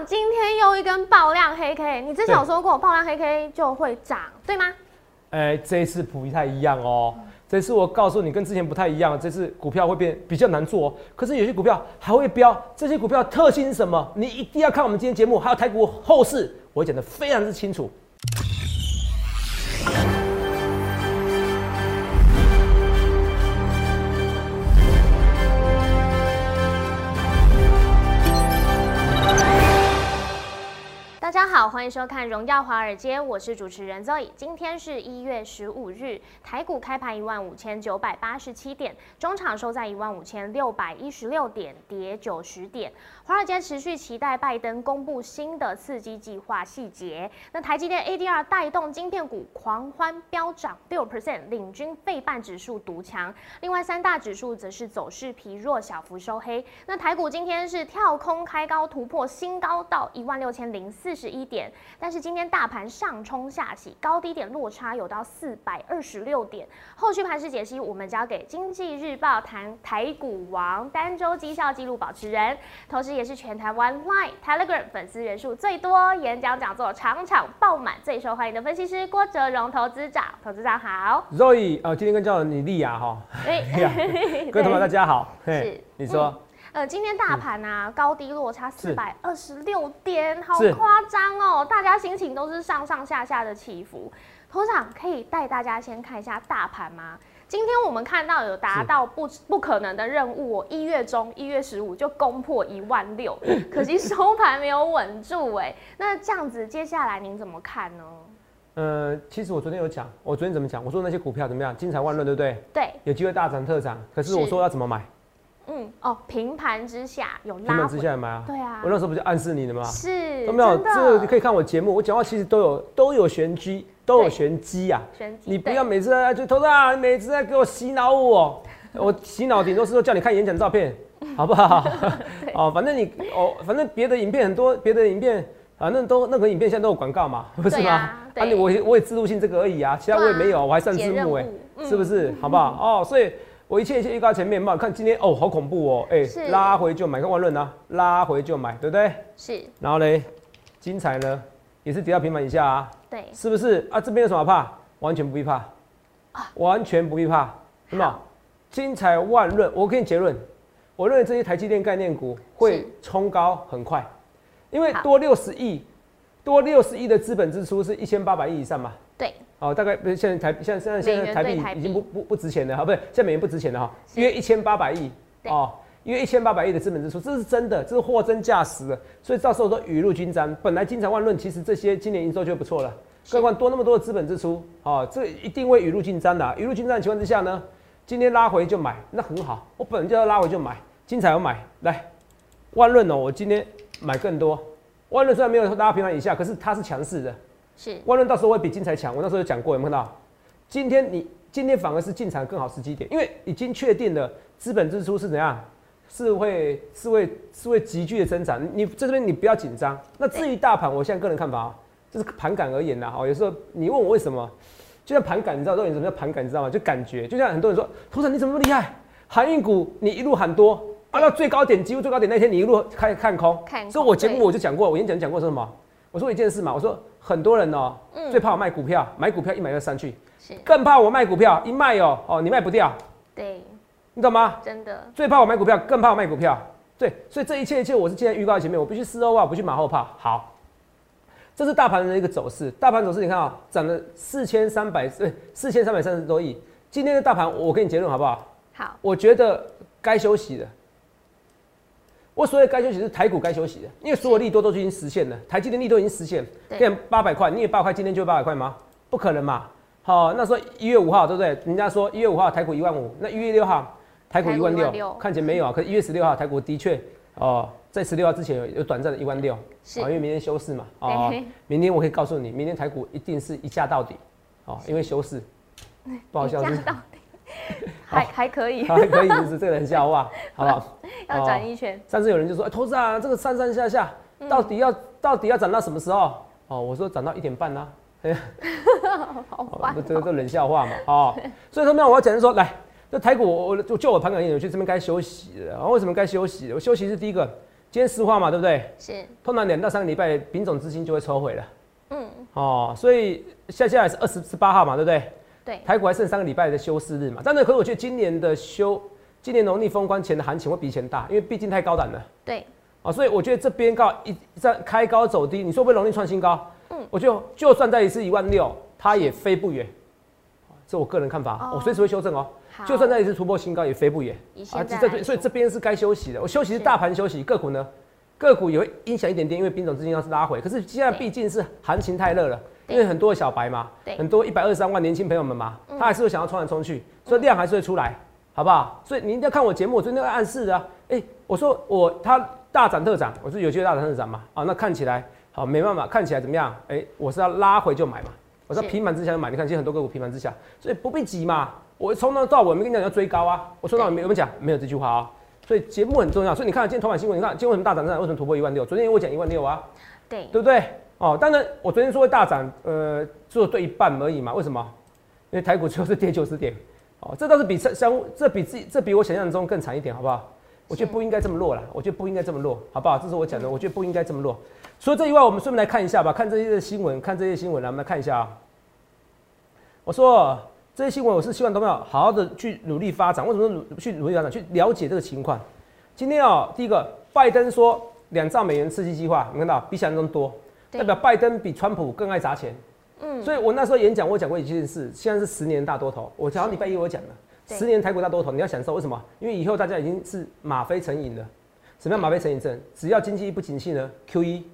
今天又一根爆量黑 K，你之前有说过爆量黑 K 就会涨，对吗？哎，这一次不太一样哦。这次我告诉你，跟之前不太一样，这次股票会变比较难做。可是有些股票还会飙，这些股票特性是什么？你一定要看我们今天节目，还有台股后市，我讲的非常之清楚。欢迎收看《荣耀华尔街》，我是主持人 Zoe。今天是一月十五日，台股开盘一万五千九百八十七点，中场收在一万五千六百一十六点，跌九十点。华尔街持续期待拜登公布新的刺激计划细节。那台积电 ADR 带动晶片股狂欢飙涨六 percent，领军费半指数独强。另外三大指数则是走势疲弱，小幅收黑。那台股今天是跳空开高，突破新高到一万六千零四十。一点，但是今天大盘上冲下洗，高低点落差有到四百二十六点。后续盘势解析，我们交给经济日报谈台股王、单周绩效记录保持人，同时也是全台湾 Line、Telegram 粉丝人数最多、演讲讲座场场爆满、最受欢迎的分析师郭哲荣投资长。投资长好，Zoe，呃，今天跟叫你丽雅哈，哎，各位同学大家好，是，你说。呃，今天大盘啊，高低落差四百二十六点，好夸张哦！大家心情都是上上下下的起伏。头长可以带大家先看一下大盘吗？今天我们看到有达到不不可能的任务哦，一月中一月十五就攻破一万六，可惜收盘没有稳住哎。那这样子，接下来您怎么看呢？呃，其实我昨天有讲，我昨天怎么讲？我说那些股票怎么样？精彩万论，对不对？对，有机会大涨特涨。可是我说要怎么买？嗯哦，平盘之下有拉，平盘之下买啊？对啊，我那时候不就暗示你了吗？是，有没有？这个你可以看我节目，我讲话其实都有都有玄机，都有玄机啊。玄机，你不要每次就投资啊，每次在给我洗脑我，我洗脑顶多是说叫你看演讲照片，好不好？哦，反正你哦，反正别的影片很多，别的影片反正都那个影片现在都有广告嘛，不是吗？啊，你我我也自录性这个而已啊，其他我也没有，我还上字幕哎，是不是？好不好？哦，所以。我一切一切预告前面嘛，看今天哦，好恐怖哦，哎，拉回就买，看万润啊，拉回就买，对不对？是。然后嘞，精彩呢，也是跌到平板以下啊，对，是不是啊？这边有什么怕？完全不必怕啊，完全不必怕，什么？精彩万润，我给你结论，我认为这些台积电概念股会冲高很快，因为多六十亿，多六十亿的资本支出是一千八百亿以上嘛。对，哦，大概不是现在台现在现在现在台币已经不不不值钱了哈，不是现在美元不值钱了哈，约一千八百亿哦，约一千八百亿的资本支出，这是真的，这是货真价实的，所以到时候都雨露均沾，本来金财万论，其实这些今年营收就不错了，何况多那么多的资本支出，哦，这一定会雨露均沾的，雨露均沾的情况之下呢，今天拉回就买，那很好，我本来就要拉回就买，金彩我买。来，万润哦，我今天买更多，万润虽然没有拉到平盘以下，可是它是强势的。是万润到时候会比金财强，我那时候有讲过，有没有看到？今天你今天反而是进场更好时机点，因为已经确定了资本支出是怎样，是会是会是会急剧的增长。你在这边你不要紧张。那至于大盘，我现在个人看法啊，就是盘感而言呐。哦，有时候你问我为什么，就像盘感，你知道到底什么叫盘感？你知道吗？就感觉，就像很多人说，头长你怎么那么厉害？航运股你一路喊多，啊到最高点几乎最高点那天你一路开看空，所以我节目我就讲过，我演讲讲过说什么？我说一件事嘛，我说很多人哦，最怕我卖股票，买股票一买就上去，更怕我卖股票一卖哦哦，你卖不掉，对，你懂吗？真的，最怕我买股票，更怕我卖股票，对，所以这一切一切我是现在预告前面，我必须事后怕，不去马后炮。好，这是大盘的一个走势，大盘走势你看啊，涨了四千三百对四千三百三十多亿，今天的大盘我给你结论好不好？好，我觉得该休息了。我所谓该休息是台股该休息的，因为所有利多都已经实现了，台积电利多已经实现，变八百块，你也八百块，今天就八百块吗？不可能嘛！好，那时候一月五号对不对？人家说一月五号台股一万五，那一月六号台股一万六，看起来没有啊？可一月十六号台股的确哦，在十六号之前有有短暂的一万六，啊，因为明天休市嘛，啊，明天我可以告诉你，明天台股一定是一价到底，哦，因为休市，不好笑是。还还可以，还可以，就是这个人笑话，好不好？要转一圈。上次有人就说：“哎，投资啊，这个上上下下，到底要到底要涨到什么时候？”哦，我说涨到一点半呢。好烦。这个这冷笑话嘛，哦。所以说，那我要讲是说，来，这台股，我我就就我盘感我去这边该休息了。然后为什么该休息？我休息是第一个，今天石化嘛，对不对？是，通常两到三个礼拜，品种资金就会抽回了。嗯，哦，所以下下来是二十十八号嘛，对不对？对，台股还剩三个礼拜的休市日嘛。但是，可是我觉得今年的休，今年农历封关前的行情会比以前大，因为毕竟太高档了。对，啊，所以我觉得这边告一在开高走低，你说会容易创新高？嗯，我就就算再一次一万六，它也飞不远。这我个人看法，我随时会修正哦。就算再一次突破新高，也飞不远啊！这这所以这边是该休息的。我休息是大盘休息，个股呢，个股也会影响一点点，因为兵种资金要是拉回。可是现在毕竟是行情太热了，因为很多小白嘛，很多一百二十三万年轻朋友们嘛，他还是会想要冲来冲去，所以量还是会出来，好不好？所以你一定要看我节目，我昨天暗示的，哎，我说我他大涨特涨，我说有机会大涨特涨嘛，啊，那看起来好没办法，看起来怎么样？哎，我是要拉回就买嘛，我说平盘之下就买，你看，其实很多个股平盘之下，所以不必急嘛。我从头到尾没跟你讲要追高啊，我从头到尾没有讲没有这句话啊，所以节目很重要。所以你看今天头版新闻，你看今天为什么大涨？为什么突破一万六？昨天我讲一万六啊，对对不对？哦，当然我昨天说会大涨，呃，做对一半而已嘛。为什么？因为台股就是跌九十点，哦，这倒是比相这比自己这比我想象中更惨一点，好不好？我觉得不应该这么弱了，我觉得不应该这么弱，好不好？这是我讲的，我觉得不应该这么弱。除了这以外，我们顺便来看一下吧，看这些新闻，看这些新闻来，我们来看一下啊。我说。这些新闻我是希望都要好好的去努力发展。为什么努去努力发展？去了解这个情况。今天啊，第一个，拜登说两兆美元刺激计划，你看到比想象中多，代表拜登比川普更爱砸钱。嗯，所以我那时候演讲，我讲过一件事，现在是十年大多头。我好像礼拜一我讲了，十年台股大多头，你要享受。为什么？因为以后大家已经是吗啡成瘾了。什么叫吗啡成瘾症？只要经济一不景气呢，Q E，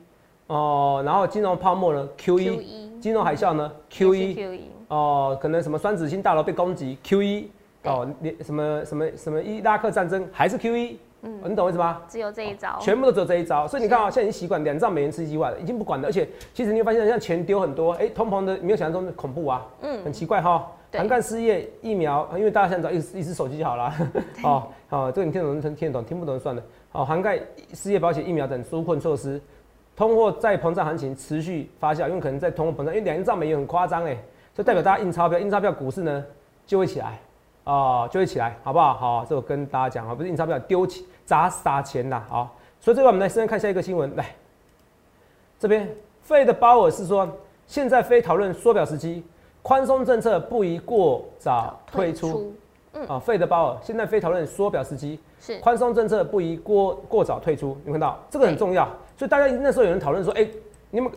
哦，然后金融泡沫呢，Q E，金融海啸呢，Q E。哦，可能什么双子星大楼被攻击，Q E，哦，你什么什么什么伊拉克战争还是 Q E，嗯，你懂我意思吗？只有这一招，全部都只有这一招，所以你看啊，现在已经习惯两兆美元刺激外了，已经不管了，而且其实你会发现，像钱丢很多，哎，通膨的没有想象中的恐怖啊，嗯，很奇怪哈，涵盖失业疫苗，因为大家现在找一一只手机就好了，哦，哦，这个你听懂听听得懂，听不懂算了，哦，涵盖失业保险、疫苗等纾困措施，通货再膨胀行情持续发酵，因为可能在通货膨胀，因为两兆美元很夸张哎。就代表大家印钞票，印钞票股市呢就会起来啊，就会起来，好不好？好，这我跟大家讲啊，不是印钞票丢钱砸撒钱啦，好。所以这个我们来先看下一个新闻，来这边费的鲍尔是说，现在非讨论缩表时机，宽松政策不宜过早退出。嗯，啊，费的鲍尔现在非讨论缩表时机，是宽松政策不宜过过早退出。你看到这个很重要，所以大家那时候有人讨论说，哎，你们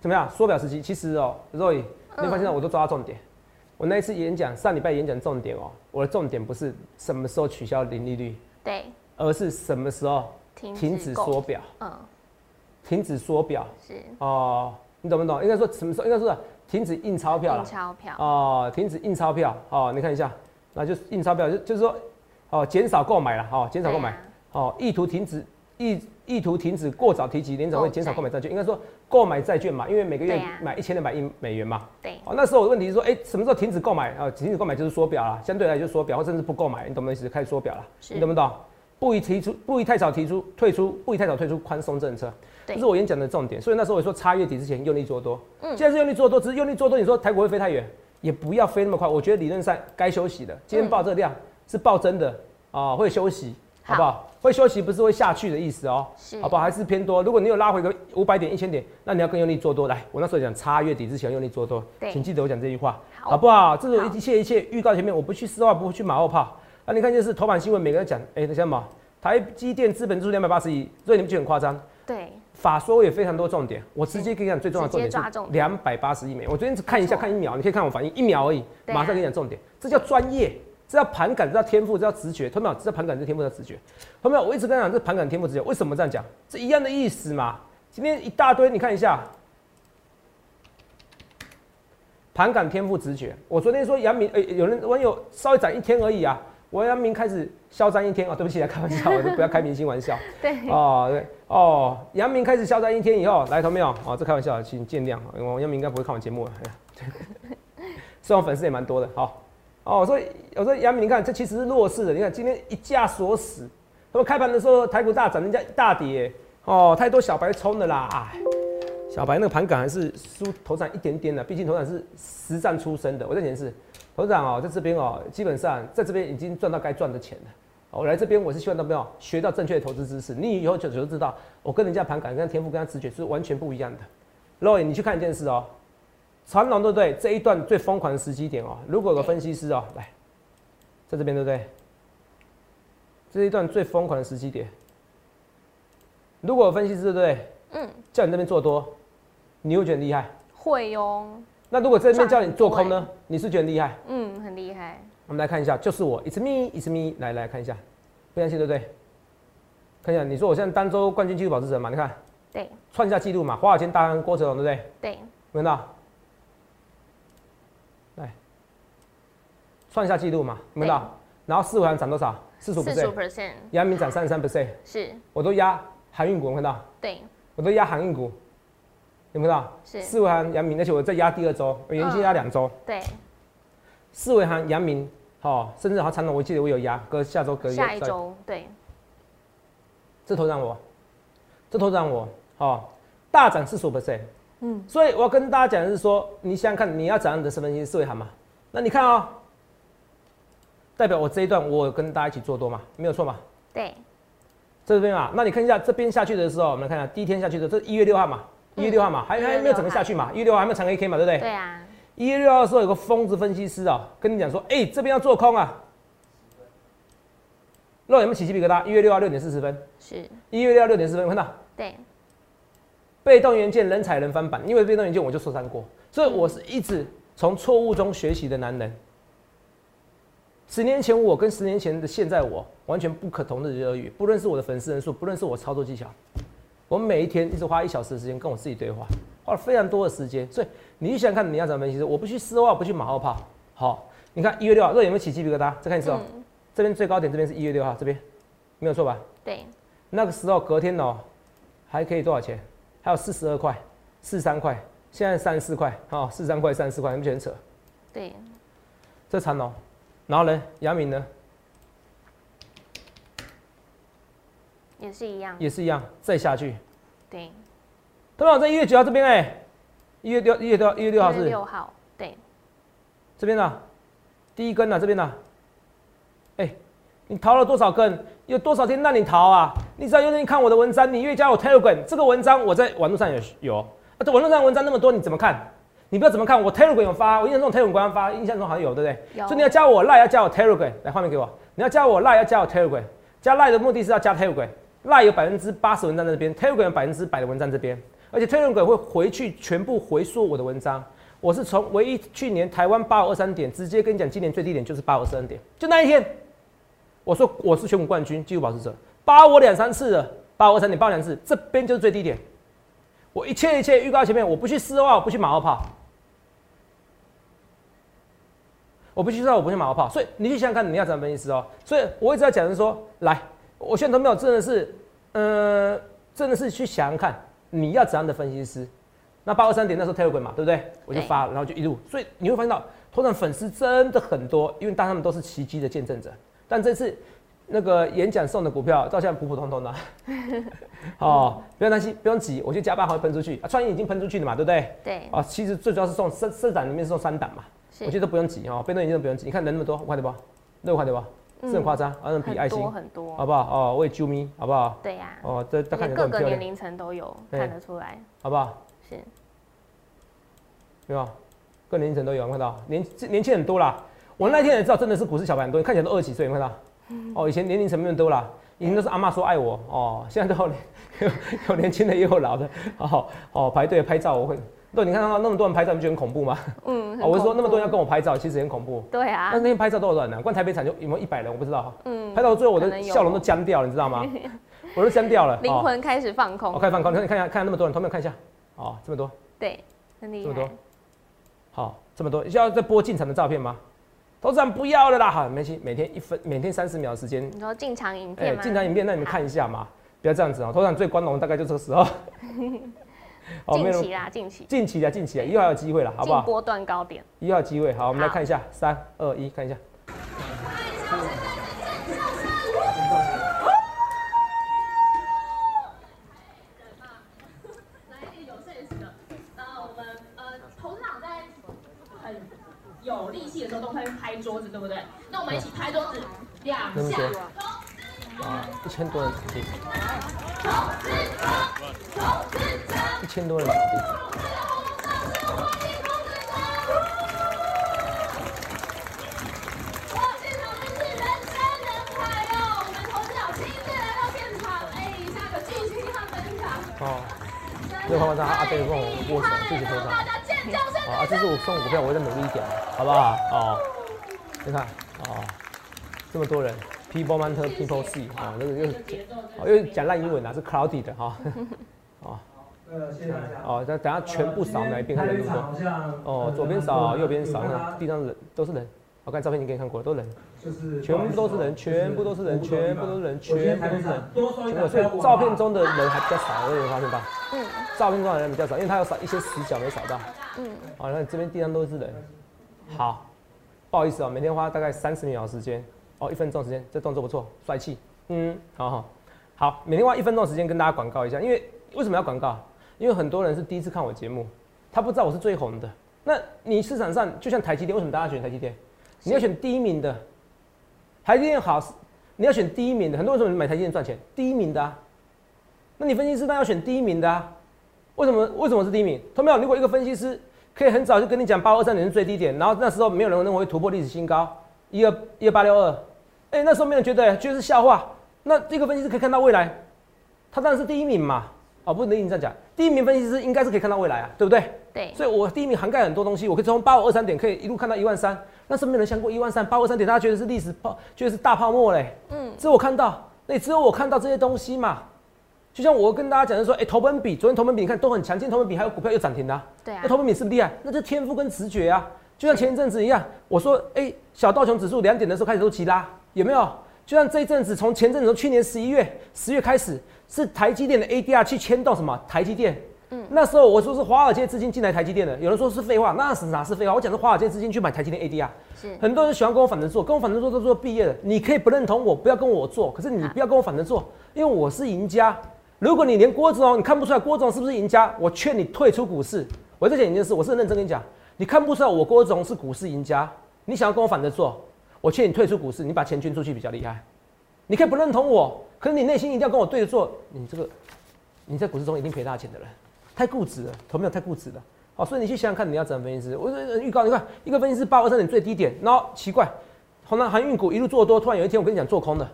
怎么样？缩表时机其实哦，Roy。你发现我都抓到重点。我那一次演讲，上礼拜演讲重点哦，我的重点不是什么时候取消零利率，对，而是什么时候停止缩表。嗯，停止缩表是哦，你懂不懂？应该说什么时候？应该说停止印钞票了。印钞票哦，停止印钞票哦，你看一下，那就印钞票就就是说哦，减少购买了哦，减少购买哦，意图停止意意图停止过早提及联总会减少购买债券，应该说。购买债券嘛，因为每个月买一千两百亿美元嘛。对。哦，那时候的问题是说，哎，什么时候停止购买啊？停止购买就是缩表了，相对来就缩表，或甚至不购买，你懂不懂意思？开始缩表了，你懂不懂？不宜提出，不宜太早提出退出，不宜太早退出宽松政策，这是我演讲的重点。所以那时候我说，差月底之前用力做多。嗯。现在是用力做多，只是用力做多。你说台股会飞太远，也不要飞那么快。我觉得理论上该休息的。今天报这量是报真的啊，会休息。好不好？会休息不是会下去的意思哦，好不好？还是偏多。如果你有拉回个五百点、一千点，那你要更用力做多。来，我那时候讲，差月底之前用力做多，请记得我讲这句话，好不好？这是一切一切预告前面，我不去丝话，不去马后炮。啊，你看就是头版新闻，每个人讲，哎，那什么？台积电资本支出两百八十亿，所以你们觉得很夸张？对，法说也非常多重点，我直接跟你讲最重要的重点是两百八十亿美元。我昨天只看一下，看一秒，你可以看我反应一秒而已，马上跟你讲重点，这叫专业。这叫盘感，这叫天赋，这叫直觉。同没有？这叫盘感，这天赋，叫直觉。同没有？我一直跟你讲，这盘感、天赋、直觉。为什么这样讲？这一样的意思嘛。今天一大堆，你看一下，盘感、天赋、直觉。我昨天说杨明，哎，有人网友稍微涨一天而已啊。我杨明开始嚣张一天啊，对不起，开玩笑，我就不要开明星玩笑。对。哦，对，哦，杨明开始嚣张一天以后，来，同没有？哦，这开玩笑，请见谅。我杨明应该不会看我节目了。虽然我粉丝也蛮多的，好。哦，所以我说杨明，你看这其实是弱势的。你看今天一价锁死，他们开盘的时候台股大涨，人家大跌。哦，太多小白冲的啦，哎，小白那个盘感还是输头涨一点点的，毕竟头涨是实战出身的。我在显示头涨哦，在这边哦，基本上在这边已经赚到该赚的钱了。我来这边我是希望到没有学到正确的投资知识，你以后就就知道我跟人家盘感、跟天赋、跟他直觉是完全不一样的。Roy，你去看一件事哦，传统对不对？这一段最疯狂的时机点哦，如果有个分析师哦，来，在这边对不对？这一段最疯狂的时机点，如果有分析师对不对？嗯，叫你这边做多，你会觉得厉害？会哦。那如果这边叫你做空呢？你是觉得厉害？嗯，很厉害。我们来看一下，就是我，It's me，It's me，来来看一下，不相信对不对？看一下，你说我现在单周冠军纪录保持者嘛？你看，对，创下纪录嘛？华尔街大亨郭哲龙对不对？对，看到？来，创下纪录嘛？看到？然后四维行涨多少？四十五 percent，阳明涨三十三 percent，是，我都压航运股，看到？对，我都压航运股，有没有？是，四维行、阳明，而且我在压第二周，我原先压两周，对。四维行、阳明，好，甚至好长隆，我记得我有压，隔下周隔下一周，对，这头让我，这头让我，好，大涨四十五 percent，嗯，所以我要跟大家讲的是说，你想想看，你要怎样的身份证四维行嘛？那你看啊，代表我这一段我跟大家一起做多嘛，没有错嘛？对，这边啊，那你看一下这边下去的时候，我们来看一下第一天下去的，这一月六号嘛，一月六号嘛，还还没有整个下去嘛，一月六号还没有长 A K 嘛，对不对？对啊。一月六号的时候，有个疯子分析师啊，跟你讲说：“哎，这边要做空啊。”肉有没有起鸡皮疙瘩？一月六号六点四十分，是。一月六号六点四分，看到？对。被动元件人踩人翻版，因为被动元件我就受伤过，所以我是一直从错误中学习的男人。十年前我跟十年前的现在我完全不可同日而语，不论是我的粉丝人数，不论是我操作技巧，我每一天一直花一小时的时间跟我自己对话。花了非常多的时间，所以你去想看你要怎么分析？我不去丝袜，不去马后炮。好，你看一月六号，这有没有起鸡皮疙瘩？再看一次哦。这边最高点，这边是一月六号，这边没有错吧？对。那个时候隔天哦，还可以多少钱？还有四十二块、四三块，现在三十四块，好，四三块、三十四块，你不觉得扯？对。这长龙，然后呢，杨明呢？也是一样。也是一样，再下去。对。对吧？在一月九号这边哎，一月六一月六一月六号是六号，对，这边呢，第一根呢，这边呢，哎，你逃了多少根？有多少天让你逃啊？你只要愿意看我的文章，你越加我 Telegram 这个文章，我在网络上有有，啊，这网络上文章那么多，你怎么看？你不要怎么看？我 Telegram 有发，我印象中 Telegram 官发，印象中好像有，对不对？有。所以你要加我 Line 要加我 Telegram，来画面给我。你要加我 Line 要加我 Telegram，加 Line 的目的是要加 Telegram，Line 有百分之八十文章在这边，Telegram 有百分之百的文章这边。而且推论鬼会回去全部回溯我的文章，我是从唯一去年台湾八五二三点，直接跟你讲，今年最低点就是八五二三点，就那一天，我说我是全股冠军，纪录保持者，八我两三次了，八五二三点八两次，这边就是最低点，我一切一切预告前面，我不去丝袜，我不去马后炮，我不去知道我不去马后炮，所以你去想想看你要怎么分析哦，所以我一直在讲是说，来，我现在都没有真的是，呃，真的是去想想看。你要怎样的分析师？那八二三点那时候 Telegram 嘛，对不对？我就发，然后就一路，所以你会发现到，通常粉丝真的很多，因为大他们都是奇迹的见证者。但这次那个演讲送的股票，照相普普通通的。哦，不用担心，不用急，我就加班还会喷出去啊！创意已经喷出去了嘛，对不对？对。啊，其实最主要是送三四档里面是送三档嘛，我觉得不用急哦，被动元件都不用急。你看人那么多，快点吧，六块对吧？是很夸张，好像比爱心很多，好不好？哦，为啾咪，好不好？对呀。哦，这大看各个年龄层都有看得出来，好不好？是。有没有？各年龄层都有看到，年年轻很多啦。我那天也知道，真的是股市小白很多，看起来都二十几岁，看到？哦，以前年龄层面多啦，以前都是阿妈说爱我哦，现在都有 有年轻的也有老的，哦哦排队拍照，我会。对，你看到那么多人拍照，你觉得很恐怖吗？嗯，我是说那么多人要跟我拍照，其实很恐怖。对啊。那那天拍照多少人呢？关台北场就有没有一百人？我不知道。嗯。拍到最后，我的笑容都僵掉了，你知道吗？我都僵掉了。灵魂开始放空。我开始放空，你看，看一下，看那么多人，同学们看一下？哦，这么多。对，很厉害。这么多。好，这么多，需要再播进场的照片吗？投资人不要了啦，好，没关每天一分，每天三十秒时间。你说进场影片吗？进场影片，那你们看一下嘛，不要这样子啊。投资人最光荣大概就这个时候。近期啦，近期，近期的近期啊，一号有机会了，好不好？波段高点，一号机会，好，我们来看一下，三二一，看一下。有力气的时候都会拍桌子，对不对？那我们一起拍桌子，两下。啊，一千多人场地，一千多人场地。哇，现场真是人山人海哦！我们从小亲自来到现场，哎，下个继续看分享。哦，六块万张阿贝跟我握手，谢谢头上。大家尖叫声！啊，这是我送股票，我再努力一点，好不好？哦，你看，哦，这么多人，People Matter People See，啊，那个又哦又讲烂英文啊，是 Cloudy 的哈，哦呃，谢谢大家。哦，等等下全部扫描一遍，看人多不多。哦，左边扫，右边扫，看地上人都是人。我看照片已经给你看过了，都人，就是全部都是人，全部都是人，全部都是人，全部都是人。所以照片中的人还比较少，有没有发现到？嗯照片中的人比较少，因为他有扫一些死角没扫到。嗯，好，那这边地上都是人。好，不好意思哦，每天花大概三十秒时间，哦，一分钟时间，这动作不错，帅气。嗯，好好好，每天花一分钟时间跟大家广告一下，因为为什么要广告？因为很多人是第一次看我节目，他不知道我是最红的。那你市场上就像台积电，为什么大家选台积电？你要选第一名的，台积电好，你要选第一名的。很多人说你买台积电赚钱，第一名的啊。那你分析师当然要选第一名的啊。为什么？为什么是第一名？同没有？如果一个分析师可以很早就跟你讲八二三点是最低点，然后那时候没有人认为会突破历史新高，一二一二八六二，哎，那时候没有人觉得觉得是笑话。那这个分析师可以看到未来，他当然是第一名嘛。哦，不能这样讲，第一名分析师应该是可以看到未来啊，对不对？对，所以我第一名涵盖很多东西，我可以从八五二三点可以一路看到一万三，那是没有人想过一万三，八五二三点大家觉得是历史泡，觉得是大泡沫嘞。嗯，只有我看到，那只有我看到这些东西嘛。就像我跟大家讲的说，哎、投本比，昨天投本比你看都很强劲，投本比还有股票又涨停的、啊，对啊那，投本比是不是厉害？那就是天赋跟直觉啊。就像前一阵子一样，我说，哎、小道琼指数两点的时候开始都急拉，有没有？就像这一阵子，从前阵子从去年十一月、十月开始，是台积电的 ADR 去牵动什么？台积电。嗯，那时候我说是华尔街资金进来台积电的，有人说是废话，那是哪是废话？我讲是华尔街资金去买台积电 ADR。是很多人喜欢跟我反着做，跟我反着做都做毕业了。你可以不认同我，不要跟我做，可是你不要跟我反着做，因为我是赢家。如果你连郭总你看不出来郭总是不是赢家，我劝你退出股市。我在讲一件事，我是认真跟你讲，你看不出来我郭总是股市赢家，你想要跟我反着做，我劝你退出股市，你把钱捐出去比较厉害。你可以不认同我，可是你内心一定要跟我对着做，你这个你在股市中一定赔大钱的人，太固执了，投没有太固执了。好，所以你去想想看，你要怎么分析师？我说预告，你看一个分析师八二三点最低点，然后奇怪，红南航运股一路做多，突然有一天我跟你讲做空的，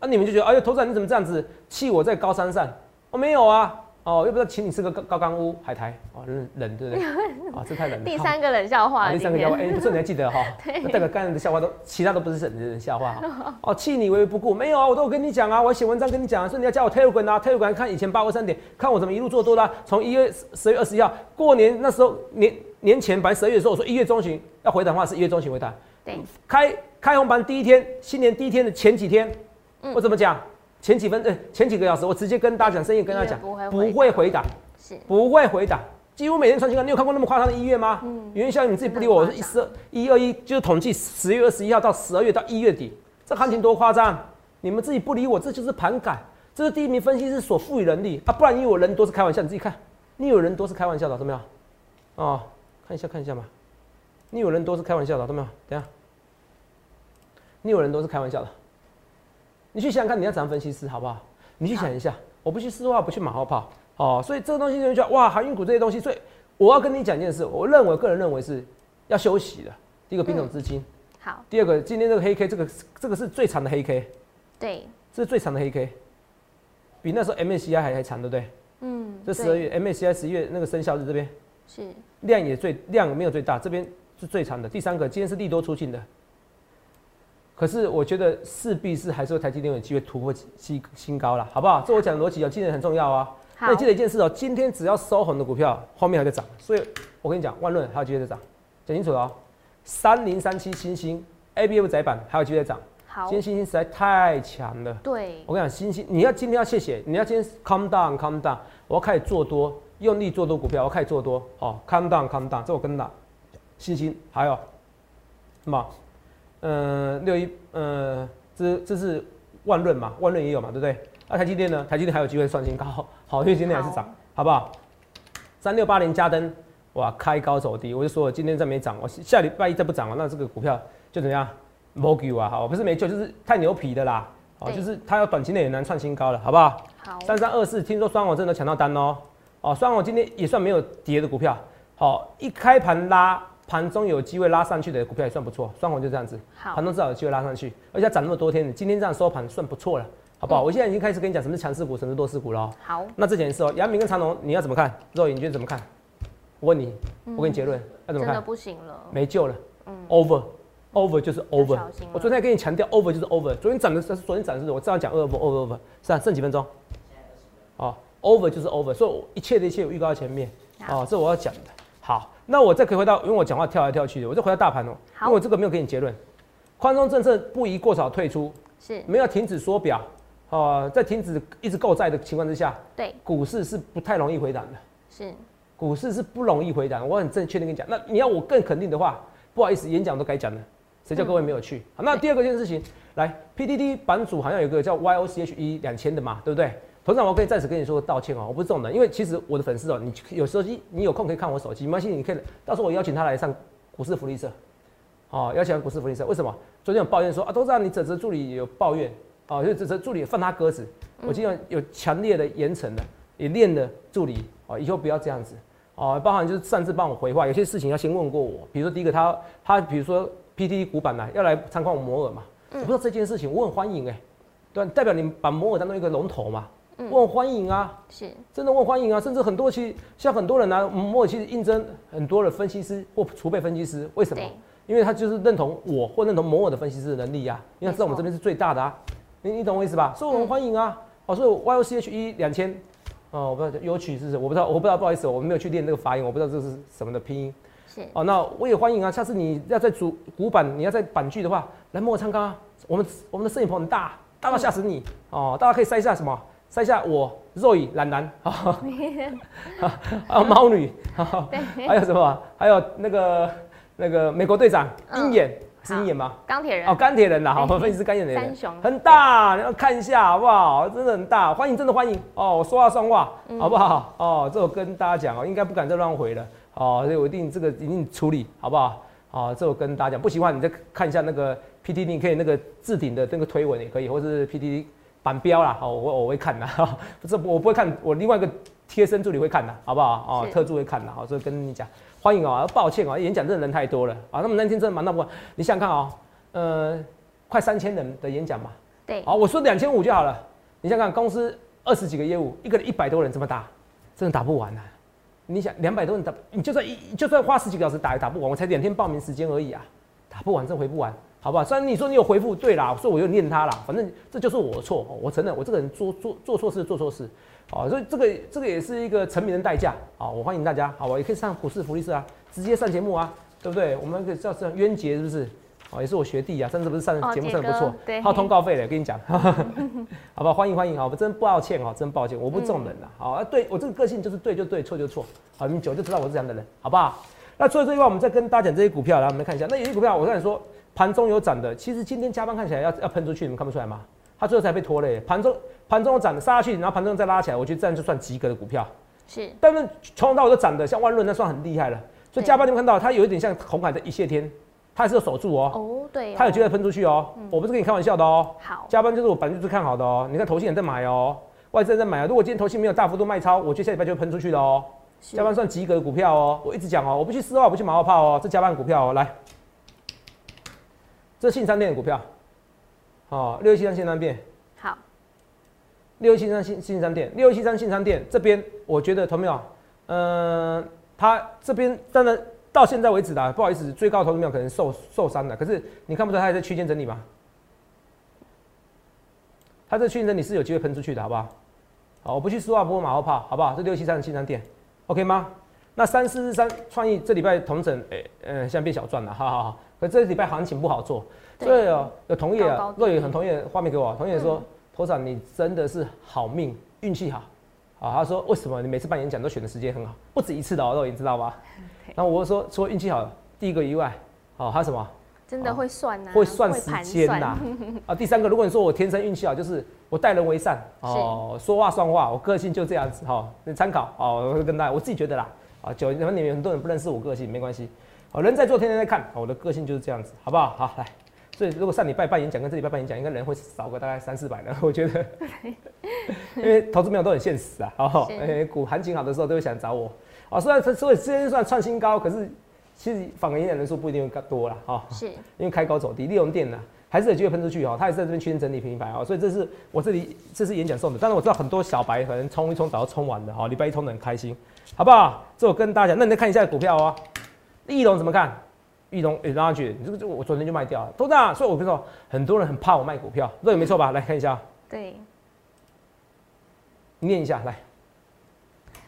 啊，你们就觉得哎呦，头仔你怎么这样子气我在高山上？我、没有啊，哦，又不知道请你吃个高高干屋海苔，哦，冷冷对不对？啊，这太冷了。第三个冷笑话第三个笑话，面，哎、不是，你还记得哈？代表刚才的笑话都，其他都不是冷冷笑话哈。哦，气你为不顾，没有啊，我都有跟你讲啊，我写文章跟你讲、啊，说你要加我 Telegram 啊，Telegram 看以前八二三点，看我怎么一路做多的啊、从一月十月二十一号过年那时候年年前，本来十二月的时候我说一月中旬要回档的话是一月中旬回档，对，开开红盘第一天，新年第一天的前几天，嗯我怎么讲？前几分呃前几个小时，我直接跟大家讲，深夜跟大家讲，不会回不会回档。是不会回档，几乎每天创新高。你有看过那么夸张的一月吗？嗯，原效应你自己不理我，我是一十一二一，就是统计十月二十一号到十二月到一月底，这行情多夸张！你们自己不理我，这就是盘感，这是第一名分析师所赋予能力啊，不然你以为我人多是开玩笑，你自己看，你以为人多是开玩笑的，怎么样？哦，看一下看一下嘛，你以为人多是开玩笑的，怎么样？等一下，你以为人多是开玩笑的，你去想想看，你要怎样分析师好不好？你去想一下，我不去私话，不去马后炮。哦，所以这个东西就觉得哇，航运股这些东西，所以我要跟你讲一件事，我认为个人认为是要休息的。第一个品种资金，好，第二个今天这个黑 K，这个这个是最长的黑 K，对，这是最长的黑 K，比那时候 MACI 还还长，对不对？嗯，这十二月 MACI 十一月那个生效日这边是量也最量没有最大，这边是最长的。第三个今天是利多出尽的，可是我觉得势必是还是会台积电有机会突破新新高了，好不好？这我讲的逻辑哦，记得很重要啊。那你记得一件事哦，今天只要收红的股票，后面还在涨，所以我跟你讲，万润还有机会在涨，讲清楚了哦。三零三七星星 A B F 窄板还有机会再涨，好今，天星星实在太强了。对，我跟你讲，星星，你要今天要谢谢，你要今天 calm down calm down，我要开始做多，用力做多股票，我要开始做多，哦，calm down calm down，这我跟你讲，星星还有什么？呃，六一，呃，这这是万润嘛，万润也有嘛，对不对？那、台积电呢？台积电还有机会创新高，好，因为今天还是涨，好不好？三六八零加登，哇，开高走低，我就说了今天再没涨，我下礼拜一再不涨了，那这个股票就怎么样？没救啊，好，不是没救，就是太牛皮的啦。哦，就是它要短期内也难创新高了，好不好？好，三三二四，听说双网真的抢到单哦。哦，双网今天也算没有跌的股票，好、一开盘拉，盘中有机会拉上去的股票也算不错。双红就这样子，好盘中至少有机会拉上去，而且它涨那么多天，你今天这样收盘算不错了，好不好？嗯我现在已经开始跟你讲什么是强势股，什么是弱势股了哦。好，那这件事哦，阳明跟长隆你要怎么看？肉眼你觉得怎么看？我问你，我给你结论，要怎么看真的看？不行了，没救了嗯，over。over 就是 over，我昨天还跟你强调 over 就是 over。昨天涨的是昨天涨的是我这样讲 over over over，是啊，剩几分钟？哦，over 就是 over，所以我一切的一切我预告在前面。好哦，这我要讲的。好，那我再可以回到，因为我讲话跳来跳去的，我再回到大盘哦。好因为我这个没有给你结论，宽松政策不宜过早退出，是，没有停止缩表，哦，在停止一直购债的情况之下，对，股市是不太容易回档的。是，股市是不容易回档，我很正确的跟你讲。那你要我更肯定的话，不好意思，演讲都该讲了，谁叫各位没有去？好，那第二个件事情，来，PDD 版主好像有个叫 YOCHE 两千的嘛，对不对？董事长，我可以再次跟你说个道歉哦，我不是这种人，因为其实我的粉丝哦，你有手机，你有空可以看我手机，没关系，你可以到时候我邀请他来上股市福利社，哦，邀请股市福利社，为什么？昨天有抱怨说啊，都知道你泽泽助理有抱怨，哦，就泽泽助理放他鸽子，我今天有强烈的严惩的，也练的助理，哦，以后不要这样子。哦，包含就是擅自帮我回话，有些事情要先问过我。比如说第一个他，他比如说 PT 股板来要来参观我摩尔嘛，我不知道这件事情，我很欢迎哎、对，代表你把摩尔当做一个龙头嘛，我很欢迎啊，是，真的我很欢迎啊，甚至很多其实像很多人啊，摩尔其实应征很多的分析师或储备分析师，为什么？因为他就是认同我或认同某某的分析师的能力呀、因为他知道我们这边是最大的啊，你你懂我意思吧？所以我们欢迎啊，哦，所以 YOCHE 两千。哦，我不知道有曲是什么，我不知道，我不知道，不好意思，我没有去练那个发音，我不知道这是什么的拼音。是，哦，那我也欢迎啊，下次你要在主古板，你要在板剧的话，来摸我唱歌啊。我们我们的摄影棚很大，大到吓死你哦。大家可以塞一下什么？塞下我肉乙懒男 啊，还有猫女，啊还有什么？还有那个那个美国队长嗯鹰眼是鹰眼吗？钢铁人哦，，钢铁人呐，好，对分析是钢铁人三雄很大，你要看一下好不好？真的很大，欢迎，真的欢迎哦！我说话算话，嗯好不好？哦，这我跟大家讲哦，应该不敢再乱回了哦，所以我一定这个一定处理，好不好？哦，这我跟大家讲，不喜欢你再看一下那个 PTT，你可以那个置顶的那个推文也可以，或是 PTT 版标啦，好，我我会看的，哈，不是我不会看，我另外一个贴身助理会看的，好不好？哦，特助会看的，好，所以跟你讲，欢迎哦，抱歉哦，演讲真的人太多了啊，那么那天真的忙到不，你想想看哦，呃，快三千人的演讲嘛，对，好，我说两千五就好了。你想想看，公司二十几个业务，一个人一百多人，这么打，真的打不完啊！你想两百多人打，你就算一就算花十几个小时打也打不完，我才两天报名时间而已啊，打不完真回不完，好不好？虽然你说你有回复，对啦，所以我又念他啦，反正这就是我的错，哦我承认我这个人做做做错事做错事，哦，所以这个这个也是一个成名的代价啊！我欢迎大家，好吧？也可以上股市福利社啊，直接上节目啊，对不对？我们可以叫这样渊杰是不是？哦，也是我学弟啊，上次不是上哦节目上的不错，对还有通告费嘞，跟你讲，好吧，欢迎欢迎，好，我真抱歉哦，真抱歉，我不是这种人呐，好啊，对我这个个性就是对就对，错就错，好，你们久就知道我是这样的人，好不好？那除了这以外，我们再跟大家讲这些股票，来我们来看一下，那有些股票我跟你说，盘中有涨的，其实今天加班看起来要要喷出去，你们看不出来吗？它最后才被拖累，盘中盘中有涨的杀下去，然后盘中再拉起来，我觉得这样就算及格的股票。是，但是从头到尾都涨的，像万润那算很厉害了。所以加班你们看到它有一点像红海的一泻天，它还是有守住哦，哦，对哦，它有机会喷出去哦。我不是跟你开玩笑的哦。好，加班就是我百分之看好的哦。你看投信也在买哦，外资也在买啊。如果今天投信没有大幅度卖超，我觉得下礼拜就会喷出去的哦。加班算及格的股票哦，我一直讲哦，我不去丝袜，我不去马后炮哦，这加班股票哦，来，这是信三店的股票，哦，六一七三信三店，好，六一七三信信商店，六一七三信商店这边，我觉得投没有，嗯，它这边当然到现在为止的，不好意思，最高投资没有可能受受伤的，可是你看不出它还在区间整理吗？它这区间整理是有机会喷出去的，好不好？好，我不去说话，不过马后炮，好不好？这六七三的信商店，OK 吗？那三四四三创意这礼拜同整，哎、呃，现在变小赚了，哈哈哈。可这礼拜行情不好做，对。所以哦，有同业啊若雨很同业画面给我，同业说嗯，头长你真的是好命，运气好。啊，他说为什么你每次办演讲都选的时间很好，不止一次的哦，肉你知道吗？然后我就说，除了运气好，第一个以外，哦，还有什么？真的会算呐，会算时盘间呐、啊，第三个，如果你说我天生运气好，就是我待人为善哦，说话算话，我个性就这样子哈、哦，你参考哦，我会跟大家，我自己觉得啦，啊，九，你们你们很多人不认识我个性，没关系，哦，人在做，天天在看，好我的个性就是这样子，好不好？好，来，所以如果上礼拜办演讲跟这礼拜办演讲，应该人会少个大概三四百人，我觉得。因为投资朋友都很现实啊，哦，是。哎，股行情好的时候都会想找我，哦，虽然所以之前算创新高，可是其实访演讲人数不一定会多了，哈，是。因为开高走低，利用电呢还是有机会喷出去哦，它也是在这边区间整理平盘哦，所以这是我这里这是演讲送的，但是我知道很多小白可能冲一冲早就冲完了哈，礼拜一冲的很开心，好不好？这我跟大家讲，那你再看一下股票哦，翼龙怎么看？翼龙也拉上去，你这个就我昨天就卖掉了，都这样，所以我跟你说，很多人很怕我卖股票，这也没错吧？来看一下，对，念一下来。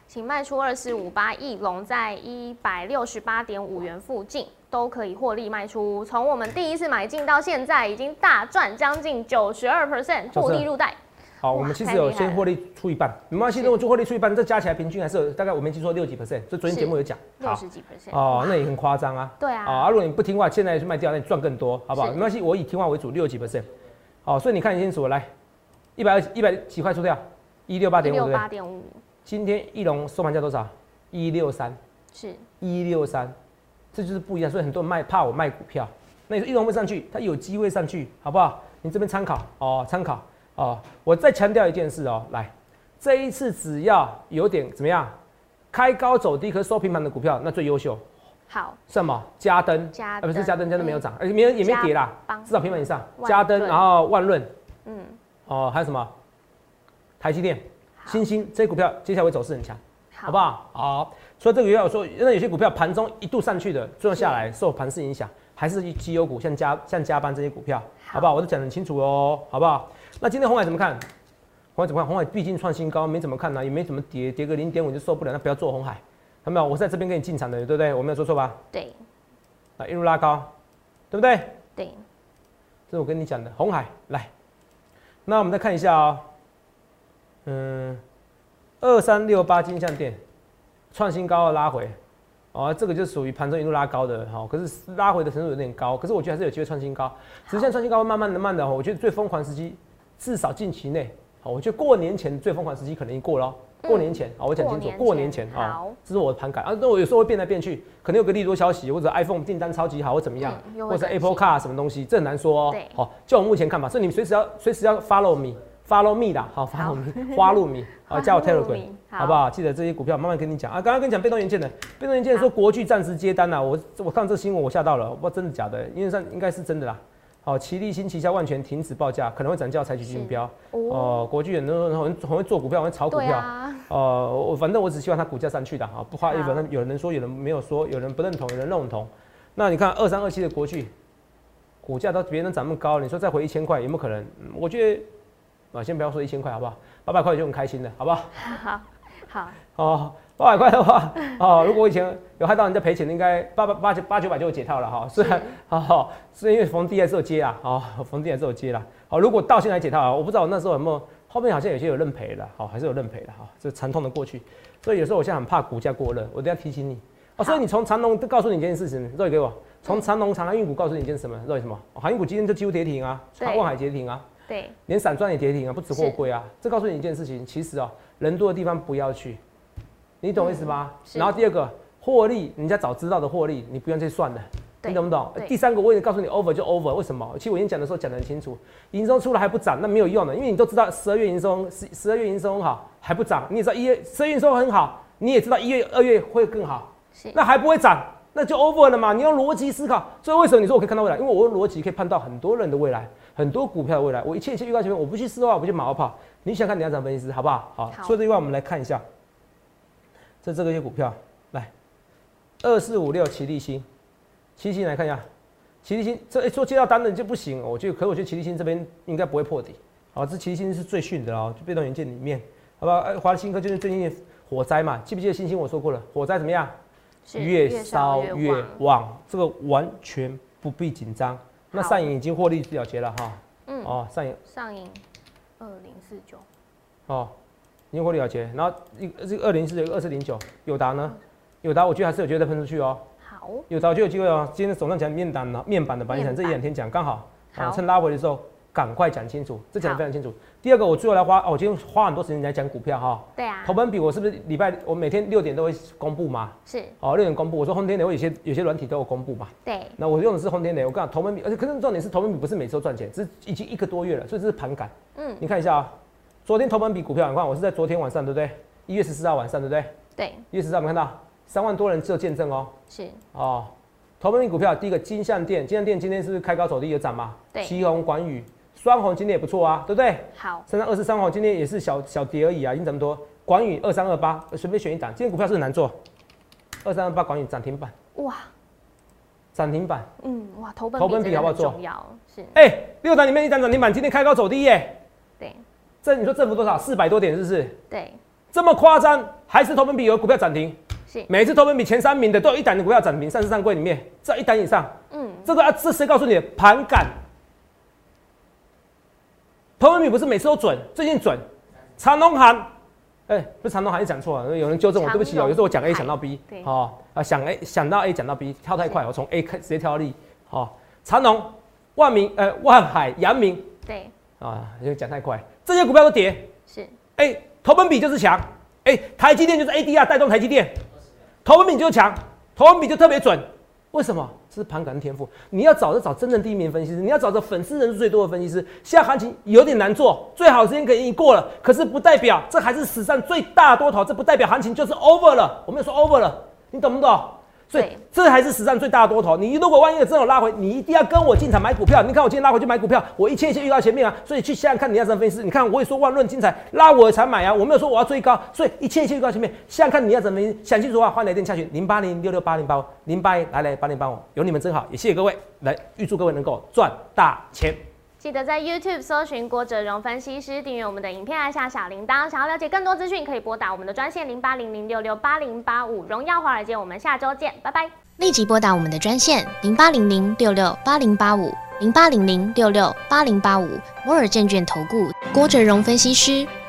请卖出二四五八翼龙在一百六十八点五元附近都可以获利卖出。从我们第一次买进到现在，已经大赚将近九十二 percent 获利入袋。好，我们其实有先获利出一半，没关系，是。如果就获利出一半，这加起来平均还是有大概我没记错六几 percent，所以昨天节目有讲。六十几。percent 哦，那也很夸张啊。对啊。啊，如果你不听话，现在去卖掉，那你赚更多，好不好？是。没关系，我以听话为主，六几。percent。好，所以你看清楚，来，一百二一百几块出掉，一六八点五五。今天翼龙收盘价多少？一六三，是。一六三，这就是不一样。所以很多人卖怕我卖股票，那你说翼龙会上去，它有机会上去，好不好？你这边参考哦，参考哦。我再强调一件事哦，来，这一次只要有点怎么样，开高走低可是收平盘的股票，那最优秀。好什么？嘉登，嘉啊不是登嘉登，嘉登没有涨，而且没有也没跌啦，至少平盘以上。万嘉登，然后万润，嗯哦，还有什么？台积电、好新兴这些股票接下来会走势很强，好好不好？好，所以这个月我说，那有些股票盘中一度上去的，最后下来受盘势影响，还是绩优股，像加像加班这些股票，好好不好？我都讲得很清楚哦，好不好？那今天红海怎么看？红海怎么看？红海毕竟创新高，没怎么看呢、也没怎么跌，跌个零点五就受不了，那不要做红海，看到没有？我是在这边跟你进场的，对不对？我没有说错吧？对啊，一路拉高，对不对？对这是我跟你讲的红海来。那我们再看一下哦，嗯，二三六八金像店创新高的拉回，哦，这个就属于盘中一路拉高的哈、哦，可是拉回的程度有点高，可是我觉得还是有机会创新高。只是现在创新高会慢慢的、慢的哦，我觉得最疯狂时机至少近期内，好，我觉得过年前最疯狂时期可能已经过了哦。过年前啊、我讲清楚，过过年年前啊、这是我的盘感啊。那我有时候会变来变去，可能有个利多消息，或者 iPhone 订单超级好，或怎么样，或者 Apple Car 什么东西，这很难说哦对。好，就我目前看法，所以你们随时要随时要 follow me，follow me 的，好，follow me，花路 me，好，加 我 Telegram，好好不好？记得这些股票慢慢跟你讲啊。刚刚跟你讲被动元件的，被动元件说国巨暂时接单了，我我看这新闻我吓到了，我不知道真的假的，因为上应该是真的啦。好，奇力新、旗下万全停止报价，可能会涨价，采取竞标。哦哦，国巨很多人很很会做股票，很会炒股票。对啊呃，我反正我只希望它股价上去的哈，不花一好反正有人说，有人没有说，有人不认同，有人认同。那你看二三二七的国巨，股价都别人涨那么高，你说再回一千块有没有可能？嗯我觉得啊，先不要说一千块好不好？八百块就很开心了，好不好？好好哦，八百块的话，哦，如果我以前有害到人家赔钱，应该八百八九八九百就有解套了哈。虽然，哦，是因为逢低还是有接啦，哦，逢低还是有接啦。好，如果到现在解套啊，我不知道我那时候有没有，后面好像有些有认赔了，好，还是有认赔的哈，这惨痛的过去。所以有时候我现在很怕股价过热，我都要提醒你。哦，所以你从长隆告诉你一件事情，肉给我，从长隆长安运股告诉你一件什么？肉什么？哦航运股今天就几乎跌停啊，对万海跌停啊。对连散装也跌停啊，不止货是柜啊。这告诉你一件事情，其实啊、人多的地方不要去，你懂我意思吗？是然后第二个，获利，人家早知道的获利，你不用去算了。你懂不懂？第三个，我已经告诉你，over 就 over，为什么？其实我已经讲的时候讲得很清楚，营收出来还不涨，那没有用的，因为你都知道十二月营收十十二月营收很好，还不涨，你也知道一月十二月营收很好，你也知道一月二月会更好，那还不会涨，那就 over 了嘛。你用逻辑思考，所以为什么你说我可以看到未来？因为我用逻辑可以判到很多人的未来，很多股票的未来。我一切一切预告前面，我不去试的话，我不去马后炮。你想看你要怎么分析师，好不好？好。好所以这句话我们来看一下，这这个些股票，来，二四五六齐立新，齐力新来看一下，齐立新这哎说接到单的就不行，我觉得，可我觉得齐立新这边应该不会破底。好，这齐力新是最逊的哦，就被动元件里面，好不好？哎，华新科就是最近火灾嘛，记不记得星星我说过了，火灾怎么样？越烧越旺旺，这个完全不必紧张。那上影已经获利了结了哈，嗯哦，上影上影二零四九哦，已经获利了结，然后一个这个二零四九二四零九，友达呢？友达我觉得还是有机会再喷出去哦，好友达就有机会哦。今天手上讲面板呢，面板的板板这一两天讲刚好，好啊，趁拉回的时候赶快讲清楚，这讲的非常清楚。第二个，我最后来花，哦，我今天花很多时间来讲股票哈。对啊投，本比我是不是礼拜我每天六点都会公布嘛？是，哦，六点公布。我说轰天雷，我有些有些软体都有公布嘛。对，那我用的是轰天雷，我跟你讲投本比，而且可是重点是投本比不是每次都赚钱，是已经一个多月了，所以这是盘感。嗯，你看一下啊、昨天投本比股票，很快我是在昨天晚上，对不对？一月十四号晚上，对不对？对，一月十四号我们看到三万多人做见证哦。是，哦，投本比股票第一个金象店，金象店今天是不是开高走低有涨嘛？对旗红、广宇、双红今天也不错啊，对不对？好，三三二四三红今天也是小小跌而已啊，已经这么多。广宇二三二八，随便选一档，今天股票是很难做。二三二八广宇涨停板，哇，涨停板。嗯，哇，投本投本比好不好做重要，是，哎、六档里面一档涨停板，今天开高走低耶、对，这你说政府多少？四百多点是不是？对，这么夸张，还是投本比有股票涨停？是，每次投本比前三名的都有一档的股票涨停，上市上柜里面只要一档以上，嗯，这个啊，这谁告诉你的？盘感。投本比不是每次都准，最近准。长隆行，哎、不是长隆行，讲错了，有人纠正我，长对不起哦、荣有时候我讲 A 海想到 B，对哦，啊想 A 想到 A 讲到 B，跳太快，我从 A 开直接跳到 D，哦，长隆、万明、呃万海、阳明对，啊，因为讲太快，这些股票都跌，是，哎、投本比就是强，哎、台积电就是 ADR 带动台积电，投本比就是强，投本比就特别准，为什么？这是盘感天赋，你要找就找真正第一名分析师，你要找着粉丝人数最多的分析师。现在行情有点难做，最好时间可以已经过了，可是不代表这还是史上最大多头，这不代表行情就是 over 了，我没有说 over 了，你懂不懂？所以对这还是史上最大的多头。你如果万一有真有拉回，你一定要跟我进场买股票。你看我今天拉回去买股票，我一切一切预到前面啊，所以去想想看你要怎么分析师。你看我也说万论精彩，拉我才买啊，我没有说我要追高，所以一切一切预到前面，想想看你要怎么分析。想清楚的话，欢迎来电洽询零八零六六八零八五零八一来来八零八五，有你们真好，也谢谢各位，来预祝各位能够赚大钱。记得在 YouTube 搜寻郭哲荣分析师，订阅我们的影片，按下小铃铛。想要了解更多资讯，可以拨打我们的专线零八零零六六八零八五。荣耀华尔街，我们下周见，拜拜。立即拨打我们的专线零八零零六六八零八五零八零零六六八零八五摩尔证券投顾郭哲荣分析师。